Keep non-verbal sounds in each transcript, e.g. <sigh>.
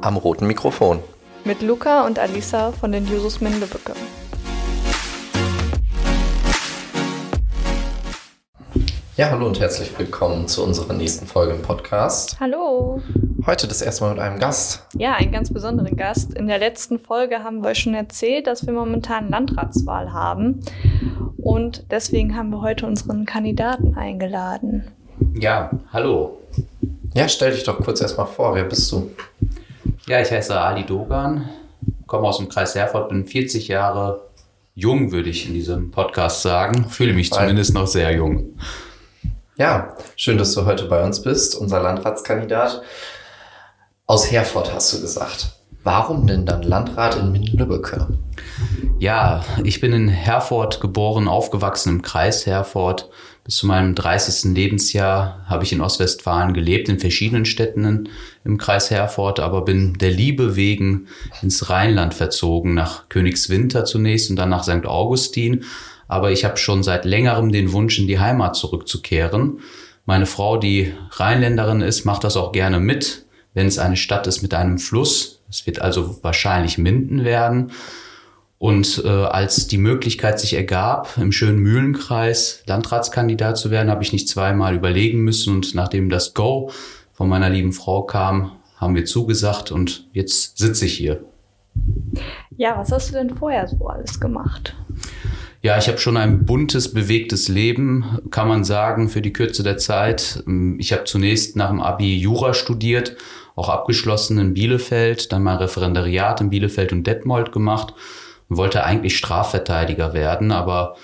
am roten Mikrofon. Mit Luca und Alisa von den Jusos Mindebücke. Ja, hallo und herzlich willkommen zu unserer nächsten Folge im Podcast. Hallo. Heute das erste Mal mit einem Gast. Ja, einen ganz besonderen Gast. In der letzten Folge haben wir euch schon erzählt, dass wir momentan Landratswahl haben. Und deswegen haben wir heute unseren Kandidaten eingeladen. Ja, hallo. Ja, stell dich doch kurz erstmal vor. Wer bist du? Ja, ich heiße Ali Dogan, komme aus dem Kreis Herford, bin 40 Jahre jung, würde ich in diesem Podcast sagen. Fühle mich Weil- zumindest noch sehr jung. Ja, schön, dass du heute bei uns bist, unser Landratskandidat. Aus Herford hast du gesagt. Warum denn dann Landrat in Minden-Lübbecke? Ja, ich bin in Herford geboren, aufgewachsen im Kreis Herford. Bis zu meinem 30. Lebensjahr habe ich in Ostwestfalen gelebt, in verschiedenen Städten im Kreis Herford, aber bin der Liebe wegen ins Rheinland verzogen, nach Königswinter zunächst und dann nach St. Augustin. Aber ich habe schon seit längerem den Wunsch, in die Heimat zurückzukehren. Meine Frau, die Rheinländerin ist, macht das auch gerne mit, wenn es eine Stadt ist mit einem Fluss. Es wird also wahrscheinlich Minden werden. Und äh, als die Möglichkeit sich ergab, im schönen Mühlenkreis Landratskandidat zu werden, habe ich nicht zweimal überlegen müssen. Und nachdem das Go von meiner lieben Frau kam, haben wir zugesagt und jetzt sitze ich hier. Ja, was hast du denn vorher so alles gemacht? Ja, ich habe schon ein buntes, bewegtes Leben, kann man sagen, für die Kürze der Zeit. Ich habe zunächst nach dem Abi Jura studiert, auch abgeschlossen in Bielefeld, dann mal Referendariat in Bielefeld und Detmold gemacht wollte eigentlich Strafverteidiger werden, aber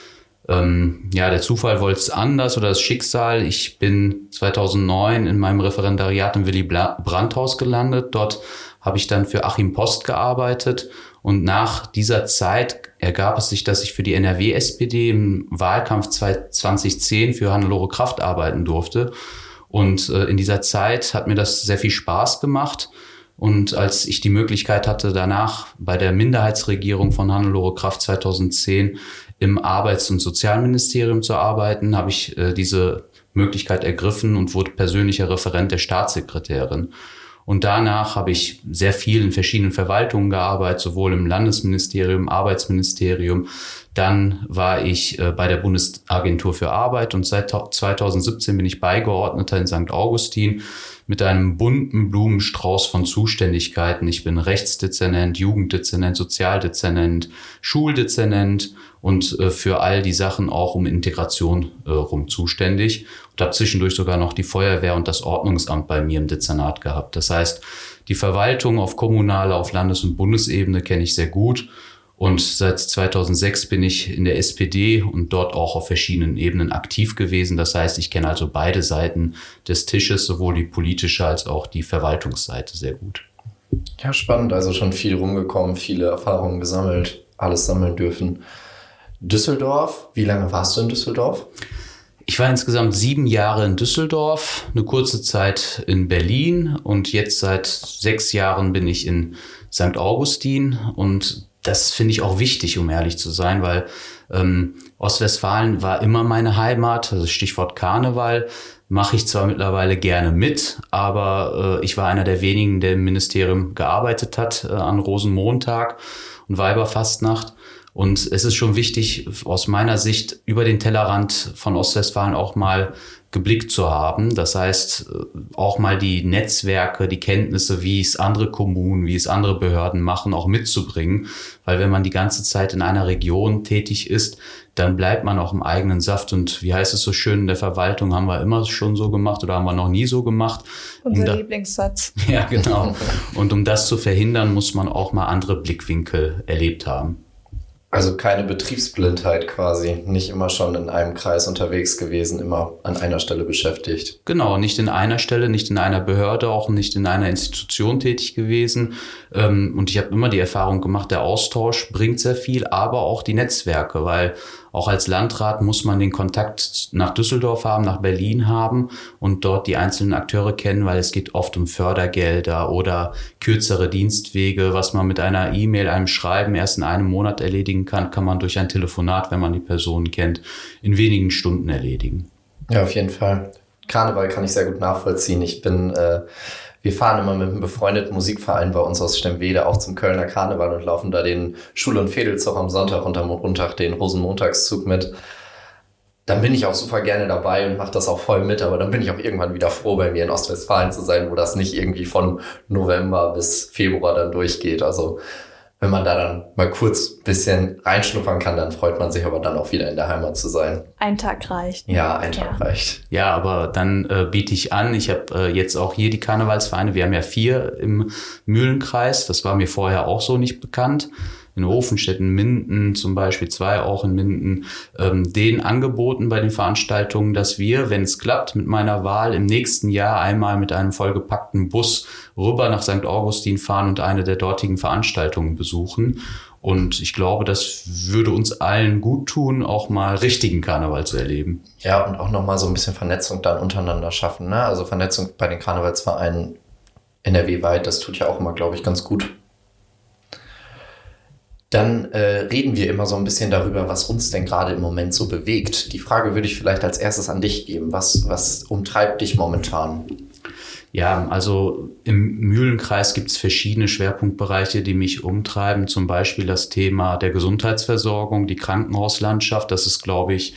ähm, ja, der Zufall wollte es anders oder das Schicksal. Ich bin 2009 in meinem Referendariat im Willy Brandt-Haus gelandet. Dort habe ich dann für Achim Post gearbeitet und nach dieser Zeit ergab es sich, dass ich für die NRW-SPD im Wahlkampf 2010 für Hannelore Kraft arbeiten durfte. Und äh, in dieser Zeit hat mir das sehr viel Spaß gemacht. Und als ich die Möglichkeit hatte, danach bei der Minderheitsregierung von Hannelore Kraft 2010 im Arbeits- und Sozialministerium zu arbeiten, habe ich äh, diese Möglichkeit ergriffen und wurde persönlicher Referent der Staatssekretärin. Und danach habe ich sehr viel in verschiedenen Verwaltungen gearbeitet, sowohl im Landesministerium, Arbeitsministerium. Dann war ich äh, bei der Bundesagentur für Arbeit und seit 2017 bin ich Beigeordneter in St. Augustin mit einem bunten Blumenstrauß von Zuständigkeiten. Ich bin Rechtsdezernent, Jugenddezernent, Sozialdezernent, Schuldezernent und äh, für all die Sachen auch um Integration äh, rum zuständig und habe zwischendurch sogar noch die Feuerwehr und das Ordnungsamt bei mir im Dezernat gehabt. Das heißt, die Verwaltung auf kommunaler, auf Landes- und Bundesebene kenne ich sehr gut. Und seit 2006 bin ich in der SPD und dort auch auf verschiedenen Ebenen aktiv gewesen. Das heißt, ich kenne also beide Seiten des Tisches, sowohl die politische als auch die Verwaltungsseite sehr gut. Ja, spannend. Also schon viel rumgekommen, viele Erfahrungen gesammelt, alles sammeln dürfen. Düsseldorf, wie lange warst du in Düsseldorf? Ich war insgesamt sieben Jahre in Düsseldorf, eine kurze Zeit in Berlin und jetzt seit sechs Jahren bin ich in St. Augustin und das finde ich auch wichtig, um ehrlich zu sein, weil ähm, Ostwestfalen war immer meine Heimat, also Stichwort Karneval, mache ich zwar mittlerweile gerne mit, aber äh, ich war einer der wenigen, der im Ministerium gearbeitet hat äh, an Rosenmontag und Weiberfastnacht. Und es ist schon wichtig, aus meiner Sicht über den Tellerrand von Ostwestfalen auch mal geblickt zu haben. Das heißt, äh, auch mal die Netzwerke, die Kenntnisse, wie es andere Kommunen, wie es andere Behörden machen, auch mitzubringen. Weil wenn man die ganze Zeit in einer Region tätig ist, dann bleibt man auch im eigenen Saft. Und wie heißt es so schön, in der Verwaltung haben wir immer schon so gemacht oder haben wir noch nie so gemacht. Um Unser da- Lieblingssatz. <laughs> ja, genau. Und um das zu verhindern, muss man auch mal andere Blickwinkel erlebt haben. Also keine Betriebsblindheit quasi, nicht immer schon in einem Kreis unterwegs gewesen, immer an einer Stelle beschäftigt. Genau, nicht in einer Stelle, nicht in einer Behörde, auch nicht in einer Institution tätig gewesen. Ähm, Und ich habe immer die Erfahrung gemacht, der Austausch bringt sehr viel, aber auch die Netzwerke, weil auch als Landrat muss man den Kontakt nach Düsseldorf haben, nach Berlin haben und dort die einzelnen Akteure kennen, weil es geht oft um Fördergelder oder kürzere Dienstwege, was man mit einer E-Mail, einem Schreiben erst in einem Monat erledigen kann, kann man durch ein Telefonat, wenn man die Person kennt, in wenigen Stunden erledigen. Ja, auf jeden Fall. Karneval kann ich sehr gut nachvollziehen. Ich bin äh, Wir fahren immer mit einem befreundeten Musikverein bei uns aus Stemwede auch zum Kölner Karneval und laufen da den Schul- und Fädelzug am Sonntag und am Montag den Rosenmontagszug mit. Dann bin ich auch super gerne dabei und mache das auch voll mit, aber dann bin ich auch irgendwann wieder froh, bei mir in Ostwestfalen zu sein, wo das nicht irgendwie von November bis Februar dann durchgeht. Also wenn man da dann mal kurz bisschen reinschnuppern kann, dann freut man sich aber dann auch wieder in der Heimat zu sein. Ein Tag reicht. Ja, ein Tag ja. reicht. Ja, aber dann äh, biete ich an, ich habe äh, jetzt auch hier die Karnevalsvereine, wir haben ja vier im Mühlenkreis, das war mir vorher auch so nicht bekannt in Ofenstetten, Minden zum Beispiel, zwei auch in Minden, ähm, denen angeboten bei den Veranstaltungen, dass wir, wenn es klappt, mit meiner Wahl im nächsten Jahr einmal mit einem vollgepackten Bus rüber nach St. Augustin fahren und eine der dortigen Veranstaltungen besuchen. Und ich glaube, das würde uns allen gut tun, auch mal richtigen Karneval zu erleben. Ja, und auch nochmal so ein bisschen Vernetzung dann untereinander schaffen. Ne? Also Vernetzung bei den Karnevalsvereinen NRW-weit, das tut ja auch immer, glaube ich, ganz gut dann äh, reden wir immer so ein bisschen darüber, was uns denn gerade im Moment so bewegt. Die Frage würde ich vielleicht als erstes an dich geben. Was, was umtreibt dich momentan? Ja, also im Mühlenkreis gibt es verschiedene Schwerpunktbereiche, die mich umtreiben. Zum Beispiel das Thema der Gesundheitsversorgung, die Krankenhauslandschaft. Das ist, glaube ich,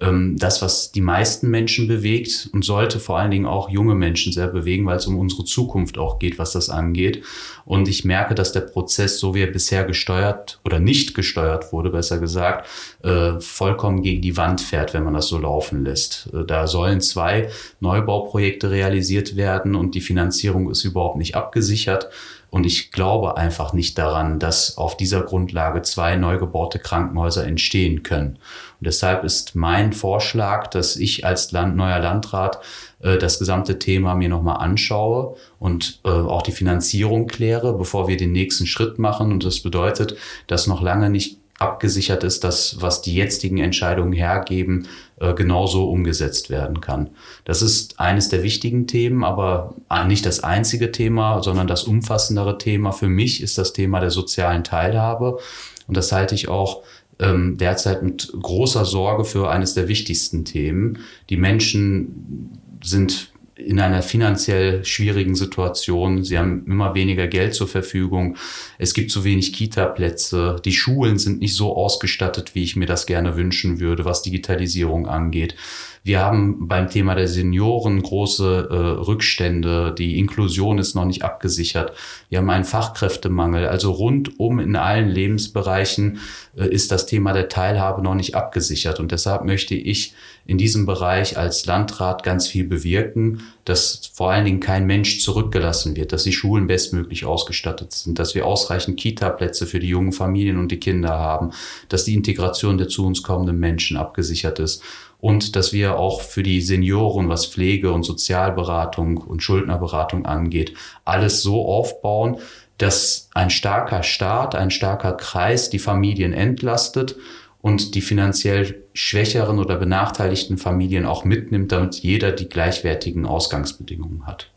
ähm, das, was die meisten Menschen bewegt und sollte vor allen Dingen auch junge Menschen sehr bewegen, weil es um unsere Zukunft auch geht, was das angeht. Und ich merke, dass der Prozess, so wie er bisher gesteuert oder nicht gesteuert wurde, besser gesagt, äh, vollkommen gegen die Wand fährt, wenn man das so laufen lässt. Äh, da sollen zwei Neubauprojekte realisiert werden und die Finanzierung ist überhaupt nicht abgesichert. Und ich glaube einfach nicht daran, dass auf dieser Grundlage zwei neu gebaute Krankenhäuser entstehen können. Und deshalb ist mein Vorschlag, dass ich als Land, neuer Landrat äh, das gesamte Thema mir nochmal anschaue und äh, auch die Finanzierung kläre, bevor wir den nächsten Schritt machen. Und das bedeutet, dass noch lange nicht abgesichert ist, dass was die jetzigen Entscheidungen hergeben, äh, genauso umgesetzt werden kann. Das ist eines der wichtigen Themen, aber nicht das einzige Thema, sondern das umfassendere Thema für mich ist das Thema der sozialen Teilhabe. Und das halte ich auch ähm, derzeit mit großer Sorge für eines der wichtigsten Themen. Die Menschen sind in einer finanziell schwierigen Situation. Sie haben immer weniger Geld zur Verfügung. Es gibt zu wenig Kita-Plätze. Die Schulen sind nicht so ausgestattet, wie ich mir das gerne wünschen würde, was Digitalisierung angeht. Wir haben beim Thema der Senioren große äh, Rückstände. Die Inklusion ist noch nicht abgesichert. Wir haben einen Fachkräftemangel. Also rundum in allen Lebensbereichen äh, ist das Thema der Teilhabe noch nicht abgesichert. Und deshalb möchte ich in diesem Bereich als Landrat ganz viel bewirken, dass vor allen Dingen kein Mensch zurückgelassen wird, dass die Schulen bestmöglich ausgestattet sind, dass wir ausreichend Kita-Plätze für die jungen Familien und die Kinder haben, dass die Integration der zu uns kommenden Menschen abgesichert ist und dass wir auch für die Senioren, was Pflege und Sozialberatung und Schuldnerberatung angeht, alles so aufbauen, dass ein starker Staat, ein starker Kreis die Familien entlastet und die finanziell schwächeren oder benachteiligten Familien auch mitnimmt, damit jeder die gleichwertigen Ausgangsbedingungen hat.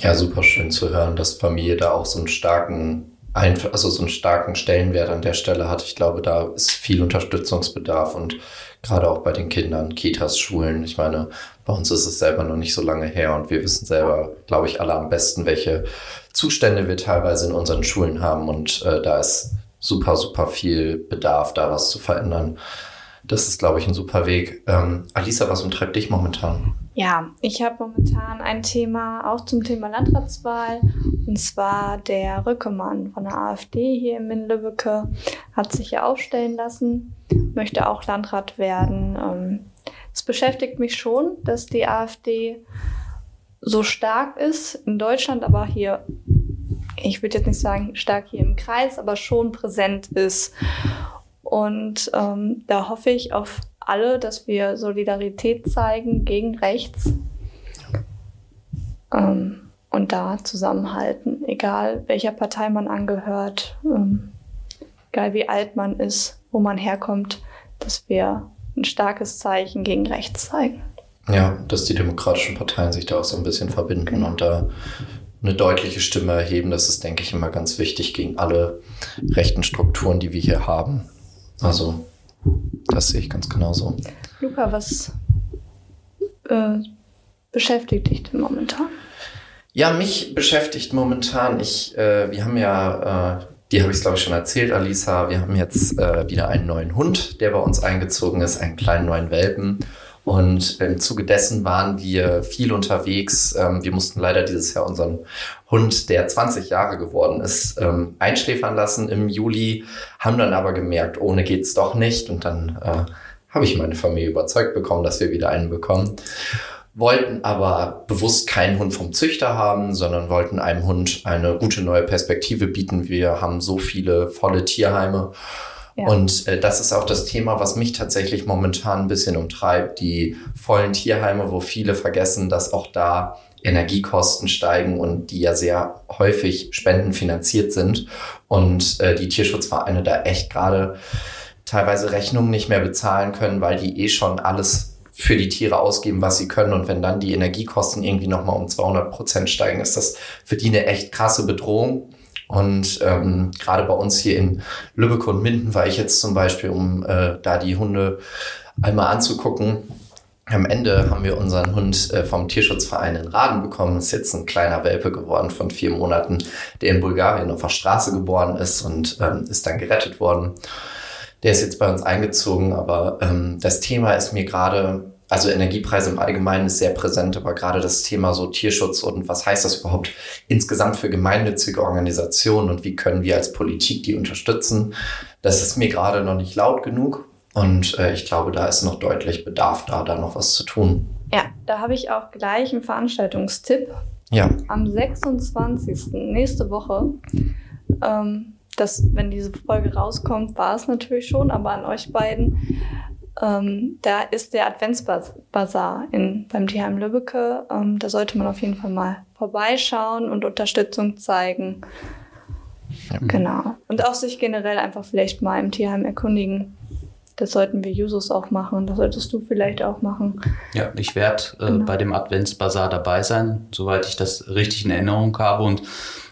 Ja, super schön zu hören, dass Familie da auch so einen starken also so einen starken Stellenwert an der Stelle hat. Ich glaube, da ist viel Unterstützungsbedarf und gerade auch bei den Kindern, Kitas, Schulen. Ich meine, bei uns ist es selber noch nicht so lange her und wir wissen selber, glaube ich, alle am besten, welche Zustände wir teilweise in unseren Schulen haben und äh, da ist super, super viel Bedarf, da was zu verändern. Das ist, glaube ich, ein super Weg. Ähm, Alisa, was umtreibt dich momentan? Ja, ich habe momentan ein Thema auch zum Thema Landratswahl. Und zwar der Rückemann von der AfD hier in Mindelbücke hat sich ja aufstellen lassen, möchte auch Landrat werden. Ähm, es beschäftigt mich schon, dass die AfD so stark ist in Deutschland, aber hier, ich würde jetzt nicht sagen stark hier im Kreis, aber schon präsent ist. Und ähm, da hoffe ich auf alle, dass wir Solidarität zeigen gegen rechts ähm, und da zusammenhalten, egal welcher Partei man angehört, ähm, egal wie alt man ist, wo man herkommt, dass wir ein starkes Zeichen gegen rechts zeigen. Ja, dass die demokratischen Parteien sich da auch so ein bisschen verbinden genau. und da eine deutliche Stimme erheben. Das ist, denke ich, immer ganz wichtig gegen alle rechten Strukturen, die wir hier haben. Also das sehe ich ganz genauso. Luca, was äh, beschäftigt dich denn momentan? Ja, mich beschäftigt momentan, ich, äh, wir haben ja, äh, die habe ich glaube ich schon erzählt, Alisa, wir haben jetzt äh, wieder einen neuen Hund, der bei uns eingezogen ist, einen kleinen neuen Welpen. Und im Zuge dessen waren wir viel unterwegs. Ähm, wir mussten leider dieses Jahr unseren Hund, der 20 Jahre geworden ist, ähm, einschläfern lassen im Juli, haben dann aber gemerkt, ohne geht's doch nicht. Und dann äh, habe ich meine Familie überzeugt bekommen, dass wir wieder einen bekommen. Wollten aber bewusst keinen Hund vom Züchter haben, sondern wollten einem Hund eine gute neue Perspektive bieten. Wir haben so viele volle Tierheime und äh, das ist auch das Thema, was mich tatsächlich momentan ein bisschen umtreibt. Die vollen Tierheime, wo viele vergessen, dass auch da Energiekosten steigen und die ja sehr häufig spendenfinanziert sind und äh, die Tierschutzvereine da echt gerade teilweise Rechnungen nicht mehr bezahlen können, weil die eh schon alles für die Tiere ausgeben, was sie können. Und wenn dann die Energiekosten irgendwie nochmal um 200 Prozent steigen, ist das für die eine echt krasse Bedrohung. Und ähm, gerade bei uns hier in Lübeck und Minden war ich jetzt zum Beispiel, um äh, da die Hunde einmal anzugucken. Am Ende haben wir unseren Hund äh, vom Tierschutzverein in Raden bekommen. Ist jetzt ein kleiner Welpe geworden von vier Monaten, der in Bulgarien auf der Straße geboren ist und ähm, ist dann gerettet worden. Der ist jetzt bei uns eingezogen, aber ähm, das Thema ist mir gerade also Energiepreise im Allgemeinen ist sehr präsent, aber gerade das Thema so Tierschutz und was heißt das überhaupt insgesamt für gemeinnützige Organisationen und wie können wir als Politik die unterstützen, das ist mir gerade noch nicht laut genug und äh, ich glaube, da ist noch deutlich Bedarf da, da noch was zu tun. Ja, da habe ich auch gleich einen Veranstaltungstipp. Ja. Am 26. nächste Woche ähm, das, wenn diese Folge rauskommt, war es natürlich schon, aber an euch beiden ähm, da ist der Adventsbasar in, beim Tierheim Lübbecke. Ähm, da sollte man auf jeden Fall mal vorbeischauen und Unterstützung zeigen. Ja. Genau. Und auch sich generell einfach vielleicht mal im Tierheim erkundigen. Das sollten wir Jusos auch machen. Das solltest du vielleicht auch machen. Ja, ich werde äh, genau. bei dem Adventsbasar dabei sein, soweit ich das richtig in Erinnerung habe. Und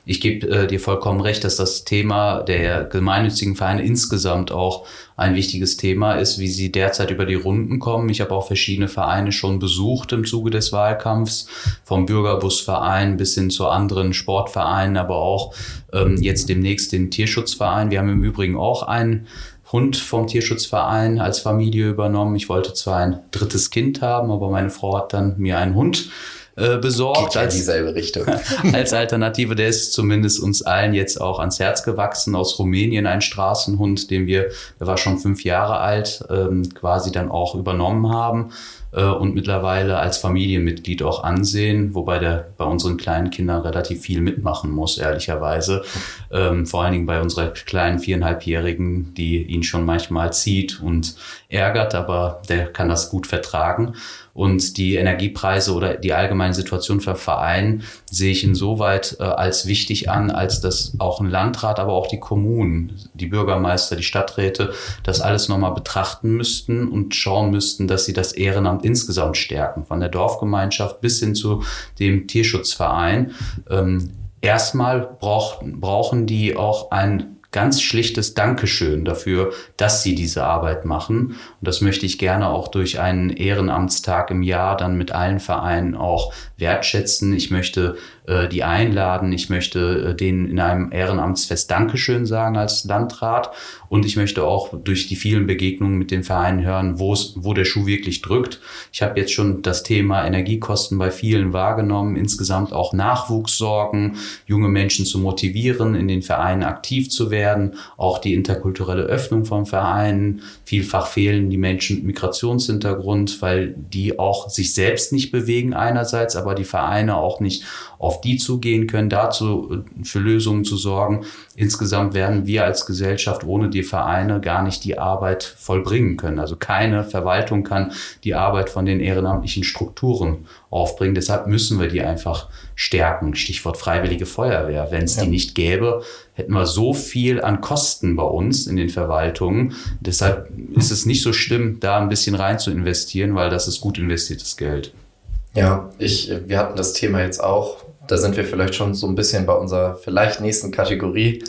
ich gebe äh, dir vollkommen recht, dass das Thema der gemeinnützigen Vereine insgesamt auch ein wichtiges Thema ist, wie sie derzeit über die Runden kommen. Ich habe auch verschiedene Vereine schon besucht im Zuge des Wahlkampfs, vom Bürgerbusverein bis hin zu anderen Sportvereinen, aber auch ähm, jetzt demnächst den Tierschutzverein. Wir haben im Übrigen auch einen Hund vom Tierschutzverein als Familie übernommen. Ich wollte zwar ein drittes Kind haben, aber meine Frau hat dann mir einen Hund äh, besorgt. Geht ja als, dieselbe Richtung. <laughs> als Alternative, der ist zumindest uns allen jetzt auch ans Herz gewachsen. Aus Rumänien ein Straßenhund, den wir, der war schon fünf Jahre alt, ähm, quasi dann auch übernommen haben äh, und mittlerweile als Familienmitglied auch ansehen, wobei der bei unseren kleinen Kindern relativ viel mitmachen muss, ehrlicherweise. Ähm, vor allen Dingen bei unserer kleinen viereinhalbjährigen, die ihn schon manchmal zieht und ärgert, aber der kann das gut vertragen. Und die Energiepreise oder die allgemeine Situation für Verein sehe ich insoweit äh, als wichtig an, als dass auch ein Landrat, aber auch die Kommunen, die Bürgermeister, die Stadträte das alles nochmal betrachten müssten und schauen müssten, dass sie das Ehrenamt insgesamt stärken, von der Dorfgemeinschaft bis hin zu dem Tierschutzverein. Ähm, erstmal brauch, brauchen die auch ein ganz schlichtes Dankeschön dafür, dass sie diese Arbeit machen. Und das möchte ich gerne auch durch einen Ehrenamtstag im Jahr dann mit allen Vereinen auch wertschätzen. Ich möchte äh, die einladen. Ich möchte äh, denen in einem Ehrenamtsfest Dankeschön sagen als Landrat. Und ich möchte auch durch die vielen Begegnungen mit den Vereinen hören, wo es, wo der Schuh wirklich drückt. Ich habe jetzt schon das Thema Energiekosten bei vielen wahrgenommen. Insgesamt auch Nachwuchssorgen, junge Menschen zu motivieren, in den Vereinen aktiv zu werden. Auch die interkulturelle Öffnung von Vereinen. Vielfach fehlen die Menschen mit Migrationshintergrund, weil die auch sich selbst nicht bewegen einerseits, aber die Vereine auch nicht auf die zugehen können, dazu äh, für Lösungen zu sorgen. Insgesamt werden wir als Gesellschaft ohne die Vereine gar nicht die Arbeit vollbringen können. Also keine Verwaltung kann die Arbeit von den ehrenamtlichen Strukturen aufbringen. Deshalb müssen wir die einfach stärken. Stichwort freiwillige Feuerwehr. Wenn es ja. die nicht gäbe, hätten wir so viel an Kosten bei uns in den Verwaltungen. Deshalb ist es nicht so schlimm, da ein bisschen rein zu investieren, weil das ist gut investiertes Geld. Ja, ich, wir hatten das Thema jetzt auch da sind wir vielleicht schon so ein bisschen bei unserer vielleicht nächsten Kategorie.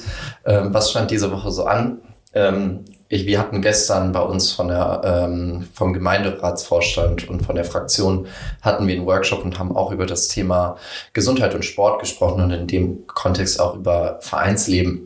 Ähm, was stand diese Woche so an? Ähm, ich, wir hatten gestern bei uns von der, ähm, vom Gemeinderatsvorstand und von der Fraktion hatten wir einen Workshop und haben auch über das Thema Gesundheit und Sport gesprochen und in dem Kontext auch über Vereinsleben.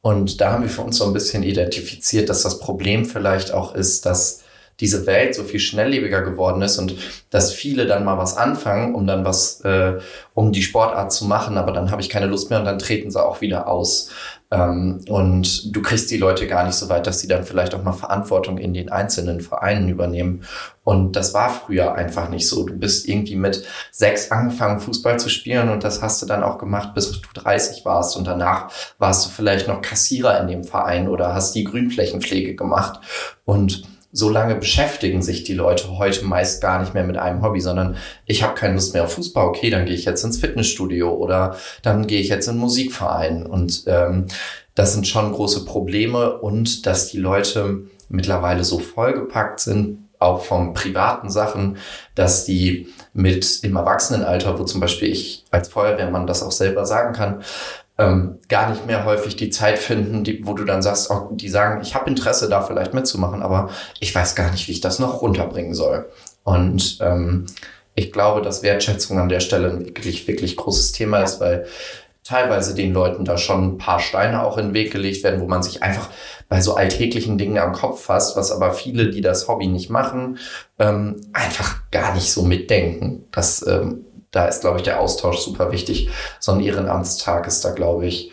Und da haben wir für uns so ein bisschen identifiziert, dass das Problem vielleicht auch ist, dass diese Welt so viel schnelllebiger geworden ist und dass viele dann mal was anfangen, um dann was, äh, um die Sportart zu machen, aber dann habe ich keine Lust mehr und dann treten sie auch wieder aus. Ähm, und du kriegst die Leute gar nicht so weit, dass sie dann vielleicht auch mal Verantwortung in den einzelnen Vereinen übernehmen. Und das war früher einfach nicht so. Du bist irgendwie mit sechs angefangen, Fußball zu spielen und das hast du dann auch gemacht, bis du 30 warst und danach warst du vielleicht noch Kassierer in dem Verein oder hast die Grünflächenpflege gemacht. Und so lange beschäftigen sich die Leute heute meist gar nicht mehr mit einem Hobby, sondern ich habe keine Lust mehr auf Fußball, okay, dann gehe ich jetzt ins Fitnessstudio oder dann gehe ich jetzt in Musikverein. Und ähm, das sind schon große Probleme und dass die Leute mittlerweile so vollgepackt sind, auch vom privaten Sachen, dass die mit im Erwachsenenalter, wo zum Beispiel ich als Feuerwehrmann das auch selber sagen kann, ähm, gar nicht mehr häufig die Zeit finden, die, wo du dann sagst, oh, die sagen, ich habe Interesse da vielleicht mitzumachen, aber ich weiß gar nicht, wie ich das noch runterbringen soll. Und ähm, ich glaube, dass Wertschätzung an der Stelle ein wirklich, wirklich großes Thema ist, weil teilweise den Leuten da schon ein paar Steine auch in den Weg gelegt werden, wo man sich einfach bei so alltäglichen Dingen am Kopf fasst, was aber viele, die das Hobby nicht machen, ähm, einfach gar nicht so mitdenken. Das ähm, da ist, glaube ich, der Austausch super wichtig. So ein Ehrenamtstag ist da, glaube ich,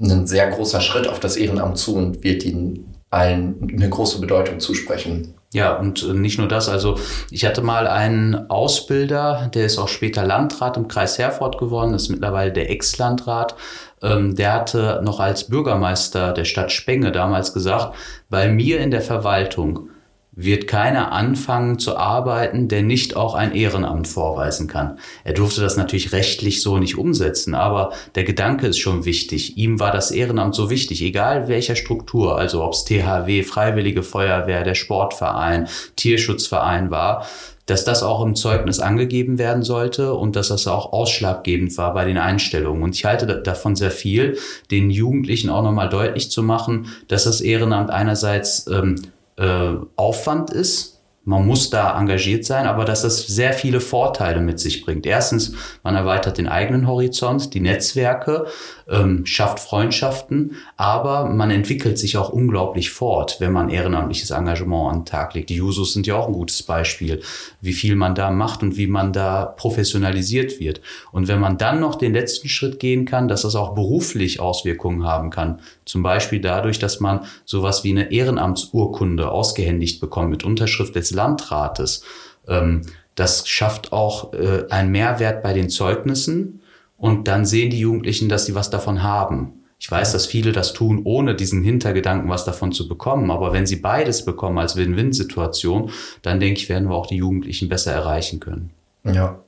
ein sehr großer Schritt auf das Ehrenamt zu und wird ihnen allen eine große Bedeutung zusprechen. Ja, und äh, nicht nur das. Also ich hatte mal einen Ausbilder, der ist auch später Landrat im Kreis Herford geworden, ist mittlerweile der Ex-Landrat. Ähm, der hatte noch als Bürgermeister der Stadt Spenge damals gesagt, bei mir in der Verwaltung wird keiner anfangen zu arbeiten, der nicht auch ein Ehrenamt vorweisen kann. Er durfte das natürlich rechtlich so nicht umsetzen, aber der Gedanke ist schon wichtig. Ihm war das Ehrenamt so wichtig, egal welcher Struktur, also ob es THW, Freiwillige Feuerwehr, der Sportverein, Tierschutzverein war, dass das auch im Zeugnis angegeben werden sollte und dass das auch ausschlaggebend war bei den Einstellungen. Und ich halte davon sehr viel, den Jugendlichen auch nochmal deutlich zu machen, dass das Ehrenamt einerseits ähm, äh, Aufwand ist. Man muss da engagiert sein, aber dass das sehr viele Vorteile mit sich bringt. Erstens, man erweitert den eigenen Horizont, die Netzwerke, ähm, schafft Freundschaften, aber man entwickelt sich auch unglaublich fort, wenn man ehrenamtliches Engagement an den Tag legt. Die Jusos sind ja auch ein gutes Beispiel, wie viel man da macht und wie man da professionalisiert wird. Und wenn man dann noch den letzten Schritt gehen kann, dass das auch beruflich Auswirkungen haben kann, zum Beispiel dadurch, dass man sowas wie eine Ehrenamtsurkunde ausgehändigt bekommt mit Unterschrift des Landrates. Ähm, das schafft auch äh, einen Mehrwert bei den Zeugnissen und dann sehen die Jugendlichen, dass sie was davon haben. Ich weiß, dass viele das tun, ohne diesen Hintergedanken was davon zu bekommen. Aber wenn sie beides bekommen als Win-Win-Situation, dann denke ich, werden wir auch die Jugendlichen besser erreichen können. Ja.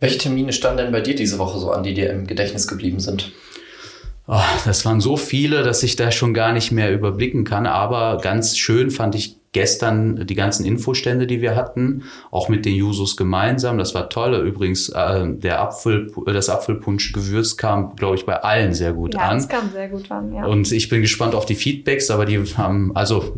Welche Termine standen denn bei dir diese Woche so an, die dir im Gedächtnis geblieben sind? Oh, das waren so viele, dass ich da schon gar nicht mehr überblicken kann. Aber ganz schön fand ich gestern die ganzen Infostände, die wir hatten, auch mit den Jusos gemeinsam. Das war toll. Übrigens, äh, der Apfel, das Apfelpunschgewürz kam, glaube ich, bei allen sehr gut ja, an. Das kam sehr gut an, ja. Und ich bin gespannt auf die Feedbacks, aber die haben, also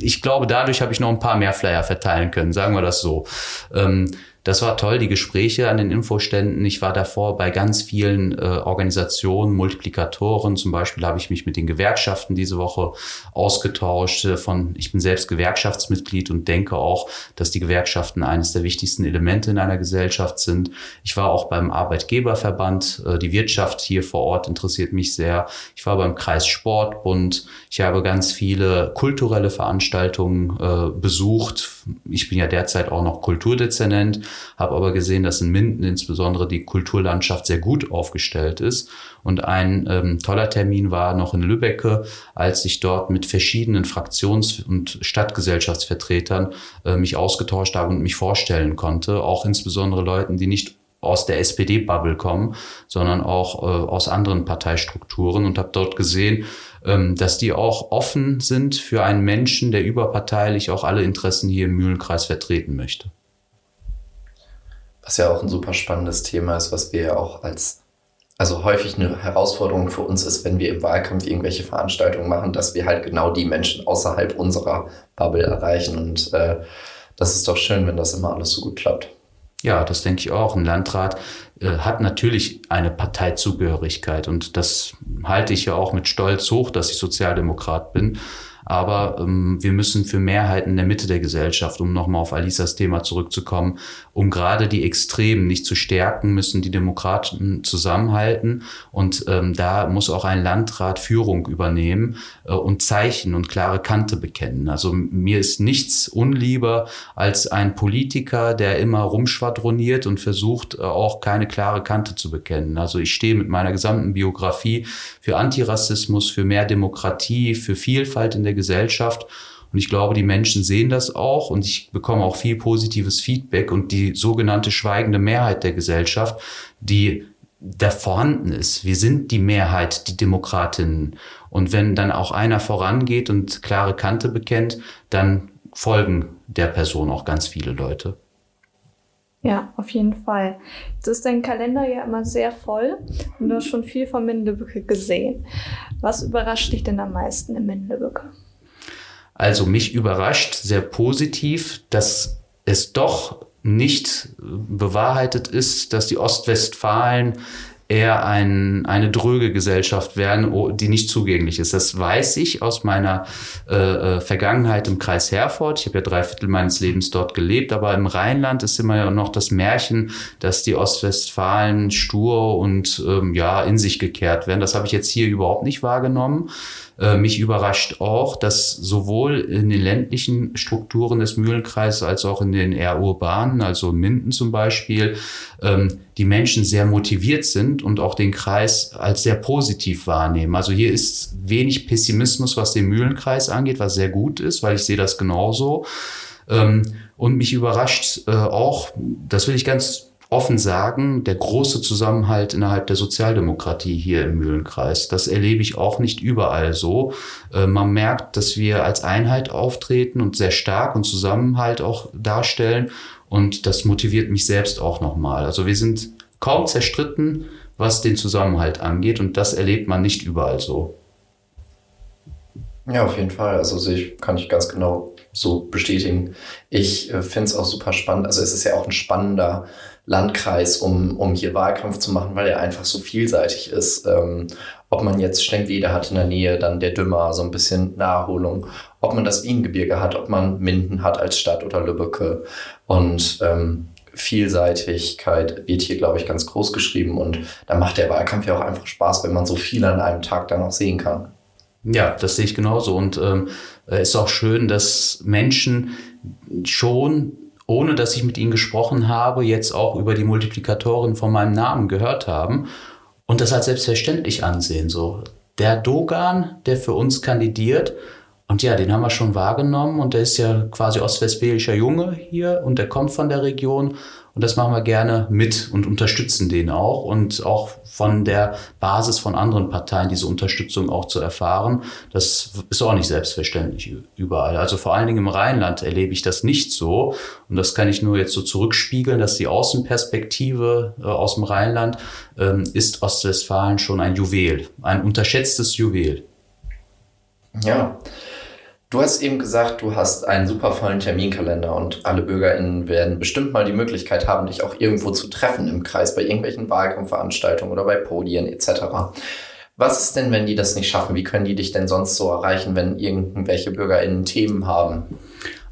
ich glaube, dadurch habe ich noch ein paar mehr Flyer verteilen können, sagen wir das so. Ähm, das war toll, die Gespräche an den Infoständen. Ich war davor bei ganz vielen äh, Organisationen, Multiplikatoren. Zum Beispiel habe ich mich mit den Gewerkschaften diese Woche ausgetauscht. Äh, von, ich bin selbst Gewerkschaftsmitglied und denke auch, dass die Gewerkschaften eines der wichtigsten Elemente in einer Gesellschaft sind. Ich war auch beim Arbeitgeberverband. Äh, die Wirtschaft hier vor Ort interessiert mich sehr. Ich war beim Kreis Sportbund. Ich habe ganz viele kulturelle Veranstaltungen äh, besucht. Ich bin ja derzeit auch noch Kulturdezernent habe aber gesehen, dass in Minden insbesondere die Kulturlandschaft sehr gut aufgestellt ist. Und ein ähm, toller Termin war noch in Lübbecke, als ich dort mit verschiedenen Fraktions- und Stadtgesellschaftsvertretern äh, mich ausgetauscht habe und mich vorstellen konnte, auch insbesondere Leuten, die nicht aus der SPD-Bubble kommen, sondern auch äh, aus anderen Parteistrukturen. Und habe dort gesehen, ähm, dass die auch offen sind für einen Menschen, der überparteilich auch alle Interessen hier im Mühlenkreis vertreten möchte was ja auch ein super spannendes Thema ist, was wir ja auch als also häufig eine Herausforderung für uns ist, wenn wir im Wahlkampf irgendwelche Veranstaltungen machen, dass wir halt genau die Menschen außerhalb unserer Bubble erreichen. Und äh, das ist doch schön, wenn das immer alles so gut klappt. Ja, das denke ich auch. Ein Landrat äh, hat natürlich eine Parteizugehörigkeit und das halte ich ja auch mit Stolz hoch, dass ich Sozialdemokrat bin. Aber ähm, wir müssen für Mehrheiten in der Mitte der Gesellschaft, um nochmal auf Alisas Thema zurückzukommen, um gerade die Extremen nicht zu stärken, müssen die Demokraten zusammenhalten. Und ähm, da muss auch ein Landrat Führung übernehmen äh, und Zeichen und klare Kante bekennen. Also mir ist nichts unlieber als ein Politiker, der immer rumschwadroniert und versucht, äh, auch keine klare Kante zu bekennen. Also ich stehe mit meiner gesamten Biografie für Antirassismus, für mehr Demokratie, für Vielfalt in der Gesellschaft. Und ich glaube, die Menschen sehen das auch und ich bekomme auch viel positives Feedback und die sogenannte schweigende Mehrheit der Gesellschaft, die da vorhanden ist. Wir sind die Mehrheit, die Demokratinnen. Und wenn dann auch einer vorangeht und klare Kante bekennt, dann folgen der Person auch ganz viele Leute. Ja, auf jeden Fall. Jetzt ist dein Kalender ja immer sehr voll und du hast schon viel von Mindelbücke gesehen. Was überrascht dich denn am meisten in Mindelbücke? Also mich überrascht sehr positiv, dass es doch nicht bewahrheitet ist, dass die Ostwestfalen eher ein, eine dröge Gesellschaft werden, die nicht zugänglich ist. Das weiß ich aus meiner äh, äh, Vergangenheit im Kreis Herford. Ich habe ja drei Viertel meines Lebens dort gelebt, aber im Rheinland ist immer noch das Märchen, dass die Ostwestfalen stur und ähm, ja in sich gekehrt werden. Das habe ich jetzt hier überhaupt nicht wahrgenommen. Äh, mich überrascht auch, dass sowohl in den ländlichen Strukturen des Mühlenkreises als auch in den eher urbanen, also Minden zum Beispiel, ähm, die Menschen sehr motiviert sind und auch den Kreis als sehr positiv wahrnehmen. Also hier ist wenig Pessimismus, was den Mühlenkreis angeht, was sehr gut ist, weil ich sehe das genauso. Ähm, und mich überrascht äh, auch, das will ich ganz offen sagen, der große Zusammenhalt innerhalb der Sozialdemokratie hier im Mühlenkreis. Das erlebe ich auch nicht überall so. Äh, man merkt, dass wir als Einheit auftreten und sehr stark und Zusammenhalt auch darstellen. Und das motiviert mich selbst auch nochmal. Also wir sind kaum zerstritten, was den Zusammenhalt angeht. Und das erlebt man nicht überall so. Ja, auf jeden Fall. Also ich, kann ich ganz genau so bestätigen. Ich äh, finde es auch super spannend. Also es ist ja auch ein spannender Landkreis, um, um hier Wahlkampf zu machen, weil er einfach so vielseitig ist. Ähm, ob man jetzt Stengwede hat in der Nähe, dann der Dümmer, so ein bisschen Naherholung, ob man das Wiengebirge hat, ob man Minden hat als Stadt oder Lübbecke. Und ähm, Vielseitigkeit wird hier, glaube ich, ganz groß geschrieben. Und da macht der Wahlkampf ja auch einfach Spaß, wenn man so viel an einem Tag dann auch sehen kann. Ja, das sehe ich genauso. Und ähm, ist auch schön, dass Menschen schon ohne dass ich mit ihnen gesprochen habe, jetzt auch über die Multiplikatoren von meinem Namen gehört haben und das als selbstverständlich ansehen. So, der Dogan, der für uns kandidiert, und ja, den haben wir schon wahrgenommen und der ist ja quasi ostwestfälischer Junge hier und der kommt von der Region und das machen wir gerne mit und unterstützen den auch und auch von der Basis von anderen Parteien diese Unterstützung auch zu erfahren. Das ist auch nicht selbstverständlich überall. Also vor allen Dingen im Rheinland erlebe ich das nicht so. Und das kann ich nur jetzt so zurückspiegeln, dass die Außenperspektive äh, aus dem Rheinland ähm, ist Ostwestfalen schon ein Juwel, ein unterschätztes Juwel. Ja. Du hast eben gesagt, du hast einen super vollen Terminkalender und alle BürgerInnen werden bestimmt mal die Möglichkeit haben, dich auch irgendwo zu treffen im Kreis, bei irgendwelchen Wahlkampfveranstaltungen oder bei Podien etc. Was ist denn, wenn die das nicht schaffen? Wie können die dich denn sonst so erreichen, wenn irgendwelche BürgerInnen Themen haben?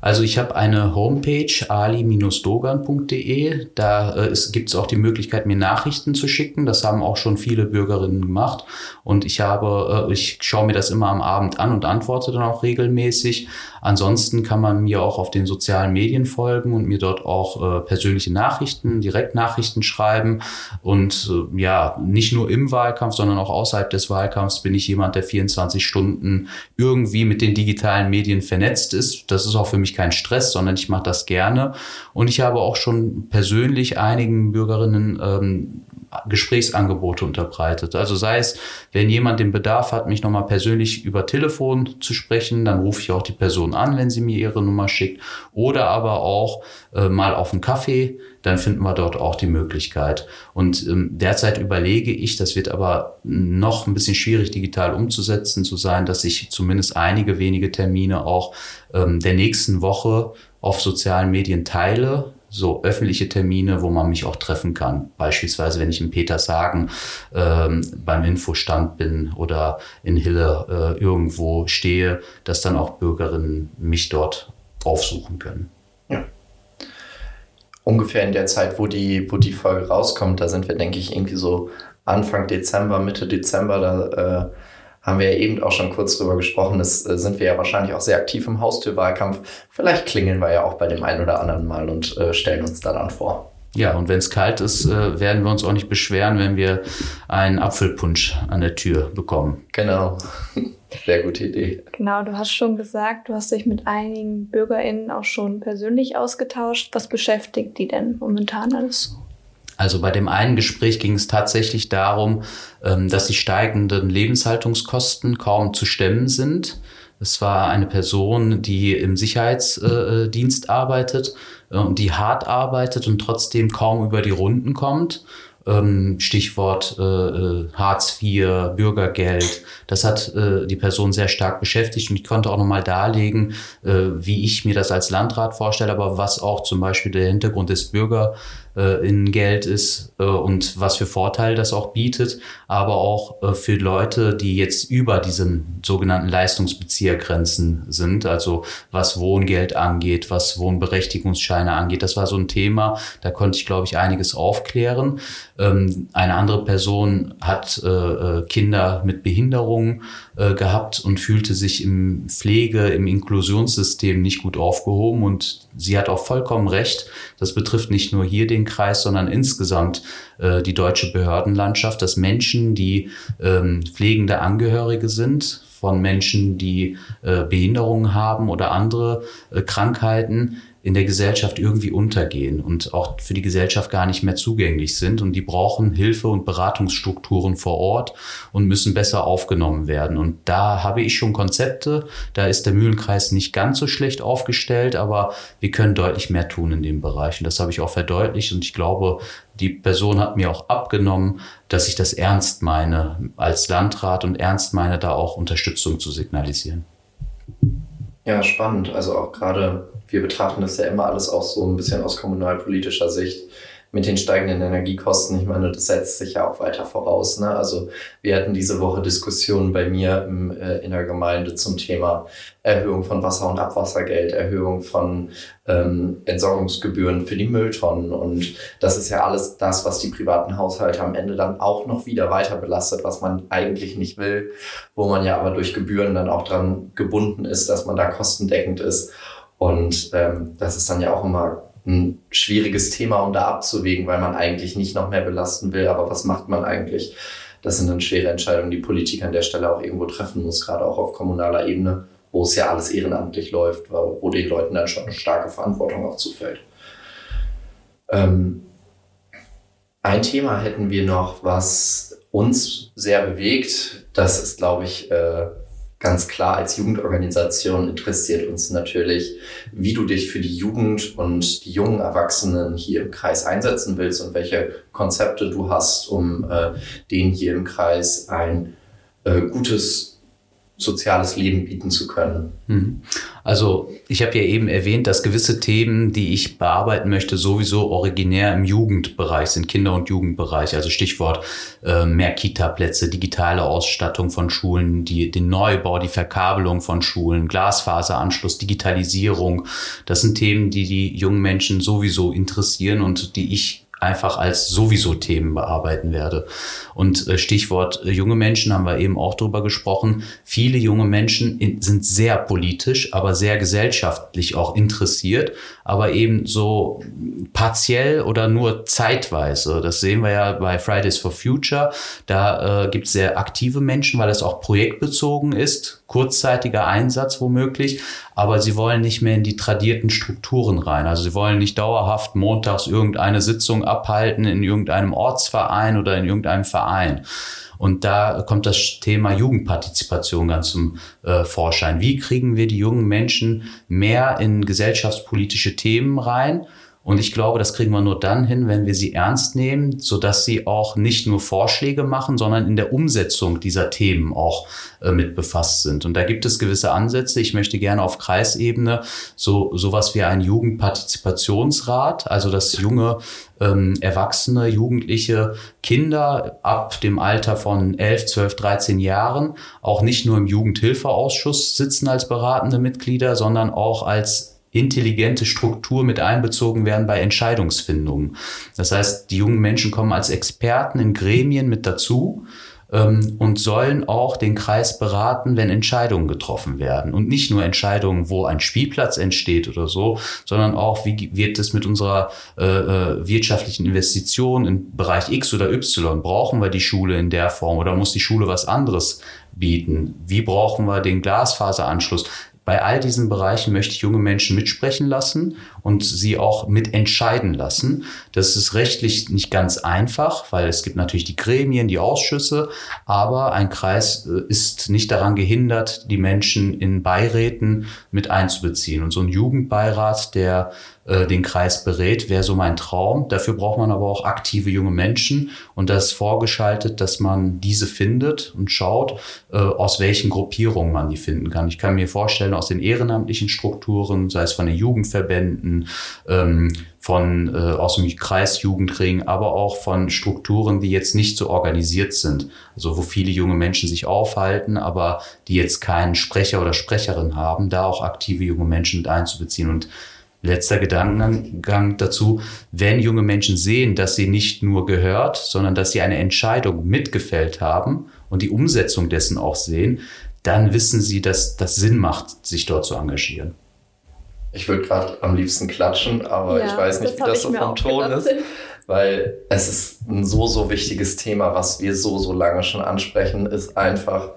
Also ich habe eine Homepage, ali-dogan.de. Da äh, gibt es auch die Möglichkeit, mir Nachrichten zu schicken. Das haben auch schon viele Bürgerinnen gemacht. Und ich habe, äh, ich schaue mir das immer am Abend an und antworte dann auch regelmäßig. Ansonsten kann man mir auch auf den sozialen Medien folgen und mir dort auch äh, persönliche Nachrichten, Direktnachrichten schreiben. Und äh, ja, nicht nur im Wahlkampf, sondern auch außerhalb des Wahlkampfs bin ich jemand, der 24 Stunden irgendwie mit den digitalen Medien vernetzt ist. Das ist auch für mich kein Stress, sondern ich mache das gerne. Und ich habe auch schon persönlich einigen Bürgerinnen ähm, Gesprächsangebote unterbreitet. Also sei es, wenn jemand den Bedarf hat, mich nochmal persönlich über Telefon zu sprechen, dann rufe ich auch die Person an, wenn sie mir ihre Nummer schickt. Oder aber auch äh, mal auf einen Kaffee dann finden wir dort auch die Möglichkeit. Und ähm, derzeit überlege ich, das wird aber noch ein bisschen schwierig digital umzusetzen zu sein, dass ich zumindest einige wenige Termine auch ähm, der nächsten Woche auf sozialen Medien teile, so öffentliche Termine, wo man mich auch treffen kann. Beispielsweise, wenn ich in Petershagen ähm, beim Infostand bin oder in Hille äh, irgendwo stehe, dass dann auch Bürgerinnen mich dort aufsuchen können. Ungefähr in der Zeit, wo die, wo die Folge rauskommt, da sind wir, denke ich, irgendwie so Anfang Dezember, Mitte Dezember, da äh, haben wir ja eben auch schon kurz drüber gesprochen. Das äh, sind wir ja wahrscheinlich auch sehr aktiv im Haustürwahlkampf. Vielleicht klingeln wir ja auch bei dem einen oder anderen mal und äh, stellen uns da dann vor. Ja, und wenn es kalt ist, äh, werden wir uns auch nicht beschweren, wenn wir einen Apfelpunsch an der Tür bekommen. Genau. <laughs> Sehr gute Idee. Genau, du hast schon gesagt, du hast dich mit einigen BürgerInnen auch schon persönlich ausgetauscht. Was beschäftigt die denn momentan alles so? Also bei dem einen Gespräch ging es tatsächlich darum, ähm, dass die steigenden Lebenshaltungskosten kaum zu stemmen sind. Es war eine Person, die im Sicherheitsdienst arbeitet äh, und die hart arbeitet und trotzdem kaum über die Runden kommt. Ähm, Stichwort äh, äh, Hartz IV, Bürgergeld. Das hat die Person sehr stark beschäftigt und ich konnte auch nochmal darlegen, wie ich mir das als Landrat vorstelle, aber was auch zum Beispiel der Hintergrund des Bürger äh, in Geld ist äh, und was für Vorteile das auch bietet, aber auch äh, für Leute, die jetzt über diesen sogenannten Leistungsbeziehergrenzen sind, also was Wohngeld angeht, was Wohnberechtigungsscheine angeht. Das war so ein Thema, da konnte ich, glaube ich, einiges aufklären. Ähm, eine andere Person hat äh, äh Kinder mit Behinderungen äh, gehabt und fühlte sich im Pflege, im Inklusionssystem nicht gut aufgehoben und sie hat auch vollkommen recht. Das betrifft nicht nur hier den Kreis, sondern insgesamt äh, die deutsche Behördenlandschaft, dass Menschen, die ähm, pflegende Angehörige sind, von Menschen, die äh, Behinderungen haben oder andere äh, Krankheiten, in der Gesellschaft irgendwie untergehen und auch für die Gesellschaft gar nicht mehr zugänglich sind. Und die brauchen Hilfe und Beratungsstrukturen vor Ort und müssen besser aufgenommen werden. Und da habe ich schon Konzepte. Da ist der Mühlenkreis nicht ganz so schlecht aufgestellt, aber wir können deutlich mehr tun in dem Bereich. Und das habe ich auch verdeutlicht. Und ich glaube, die Person hat mir auch abgenommen, dass ich das ernst meine als Landrat und ernst meine, da auch Unterstützung zu signalisieren. Ja, spannend. Also auch gerade wir betrachten das ja immer alles auch so ein bisschen aus kommunalpolitischer Sicht mit den steigenden Energiekosten. Ich meine, das setzt sich ja auch weiter voraus. Ne? Also wir hatten diese Woche Diskussionen bei mir im, äh, in der Gemeinde zum Thema Erhöhung von Wasser- und Abwassergeld, Erhöhung von ähm, Entsorgungsgebühren für die Mülltonnen. Und das ist ja alles das, was die privaten Haushalte am Ende dann auch noch wieder weiter belastet, was man eigentlich nicht will, wo man ja aber durch Gebühren dann auch dran gebunden ist, dass man da kostendeckend ist. Und ähm, das ist dann ja auch immer ein schwieriges Thema, um da abzuwägen, weil man eigentlich nicht noch mehr belasten will. Aber was macht man eigentlich? Das sind dann schwere Entscheidungen, die Politik an der Stelle auch irgendwo treffen muss, gerade auch auf kommunaler Ebene, wo es ja alles ehrenamtlich läuft, wo den Leuten dann schon eine starke Verantwortung auch zufällt. Ähm, ein Thema hätten wir noch, was uns sehr bewegt. Das ist, glaube ich, äh, ganz klar als Jugendorganisation interessiert uns natürlich, wie du dich für die Jugend und die jungen Erwachsenen hier im Kreis einsetzen willst und welche Konzepte du hast, um äh, denen hier im Kreis ein äh, gutes soziales Leben bieten zu können. Mhm. Also ich habe ja eben erwähnt, dass gewisse Themen, die ich bearbeiten möchte, sowieso originär im Jugendbereich sind, Kinder- und Jugendbereich. Also Stichwort äh, mehr Kita-Plätze, digitale Ausstattung von Schulen, die, den Neubau, die Verkabelung von Schulen, Glasfaseranschluss, Digitalisierung. Das sind Themen, die die jungen Menschen sowieso interessieren und die ich einfach als sowieso Themen bearbeiten werde. Und äh, Stichwort äh, junge Menschen haben wir eben auch drüber gesprochen. Viele junge Menschen sind sehr politisch, aber sehr gesellschaftlich auch interessiert, aber eben so partiell oder nur zeitweise. Das sehen wir ja bei Fridays for Future. Da äh, gibt es sehr aktive Menschen, weil es auch projektbezogen ist, kurzzeitiger Einsatz womöglich, aber sie wollen nicht mehr in die tradierten Strukturen rein. Also sie wollen nicht dauerhaft montags irgendeine Sitzung abhalten in irgendeinem Ortsverein oder in irgendeinem Verein. Und da kommt das Thema Jugendpartizipation ganz zum äh, Vorschein. Wie kriegen wir die jungen Menschen mehr in gesellschaftspolitische Themen rein? Und ich glaube, das kriegen wir nur dann hin, wenn wir sie ernst nehmen, sodass sie auch nicht nur Vorschläge machen, sondern in der Umsetzung dieser Themen auch äh, mit befasst sind. Und da gibt es gewisse Ansätze. Ich möchte gerne auf Kreisebene so sowas wie ein Jugendpartizipationsrat, also dass junge ähm, Erwachsene, Jugendliche, Kinder ab dem Alter von 11, 12, 13 Jahren auch nicht nur im Jugendhilfeausschuss sitzen als beratende Mitglieder, sondern auch als intelligente Struktur mit einbezogen werden bei Entscheidungsfindungen. Das heißt, die jungen Menschen kommen als Experten in Gremien mit dazu ähm, und sollen auch den Kreis beraten, wenn Entscheidungen getroffen werden. Und nicht nur Entscheidungen, wo ein Spielplatz entsteht oder so, sondern auch, wie wird es mit unserer äh, äh wirtschaftlichen Investition im Bereich X oder Y? Brauchen wir die Schule in der Form oder muss die Schule was anderes bieten? Wie brauchen wir den Glasfaseranschluss? Bei all diesen Bereichen möchte ich junge Menschen mitsprechen lassen und sie auch mitentscheiden lassen. Das ist rechtlich nicht ganz einfach, weil es gibt natürlich die Gremien, die Ausschüsse, aber ein Kreis äh, ist nicht daran gehindert, die Menschen in Beiräten mit einzubeziehen. Und so ein Jugendbeirat, der äh, den Kreis berät, wäre so mein Traum. Dafür braucht man aber auch aktive junge Menschen und das ist vorgeschaltet, dass man diese findet und schaut, äh, aus welchen Gruppierungen man die finden kann. Ich kann mir vorstellen, aus den ehrenamtlichen Strukturen, sei es von den Jugendverbänden, ähm, von äh, aus dem Kreisjugendring, aber auch von Strukturen, die jetzt nicht so organisiert sind. Also wo viele junge Menschen sich aufhalten, aber die jetzt keinen Sprecher oder Sprecherin haben, da auch aktive junge Menschen mit einzubeziehen. Und letzter Gedankengang dazu, wenn junge Menschen sehen, dass sie nicht nur gehört, sondern dass sie eine Entscheidung mitgefällt haben und die Umsetzung dessen auch sehen, dann wissen sie, dass das Sinn macht, sich dort zu engagieren. Ich würde gerade am liebsten klatschen, aber ja, ich weiß nicht, wie das so vom Ton ist, weil es ist ein so, so wichtiges Thema, was wir so, so lange schon ansprechen, ist einfach,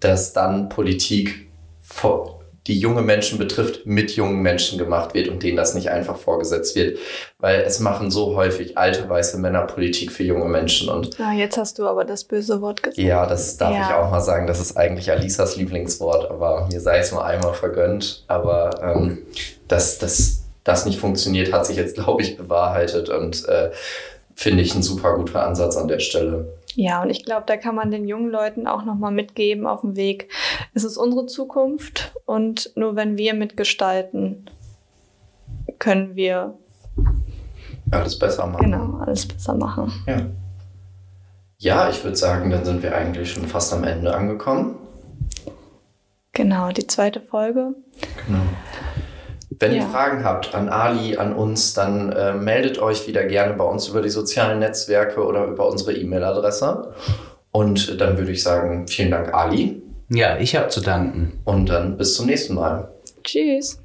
dass dann Politik vor die junge Menschen betrifft, mit jungen Menschen gemacht wird und denen das nicht einfach vorgesetzt wird. Weil es machen so häufig alte weiße Männer Politik für junge Menschen. Und ja, jetzt hast du aber das böse Wort gesagt. Ja, das darf ja. ich auch mal sagen. Das ist eigentlich Alisas Lieblingswort, aber mir sei es nur einmal vergönnt. Aber ähm, dass das, das nicht funktioniert, hat sich jetzt, glaube ich, bewahrheitet und äh, finde ich ein super guter Ansatz an der Stelle. Ja, und ich glaube, da kann man den jungen Leuten auch nochmal mitgeben auf dem Weg. Es ist unsere Zukunft und nur wenn wir mitgestalten, können wir alles besser machen. Genau, alles besser machen. Ja. Ja, ich würde sagen, dann sind wir eigentlich schon fast am Ende angekommen. Genau, die zweite Folge. Genau. Wenn ja. ihr Fragen habt an Ali, an uns, dann äh, meldet euch wieder gerne bei uns über die sozialen Netzwerke oder über unsere E-Mail-Adresse. Und dann würde ich sagen, vielen Dank, Ali. Ja, ich habe zu danken. Und dann bis zum nächsten Mal. Tschüss.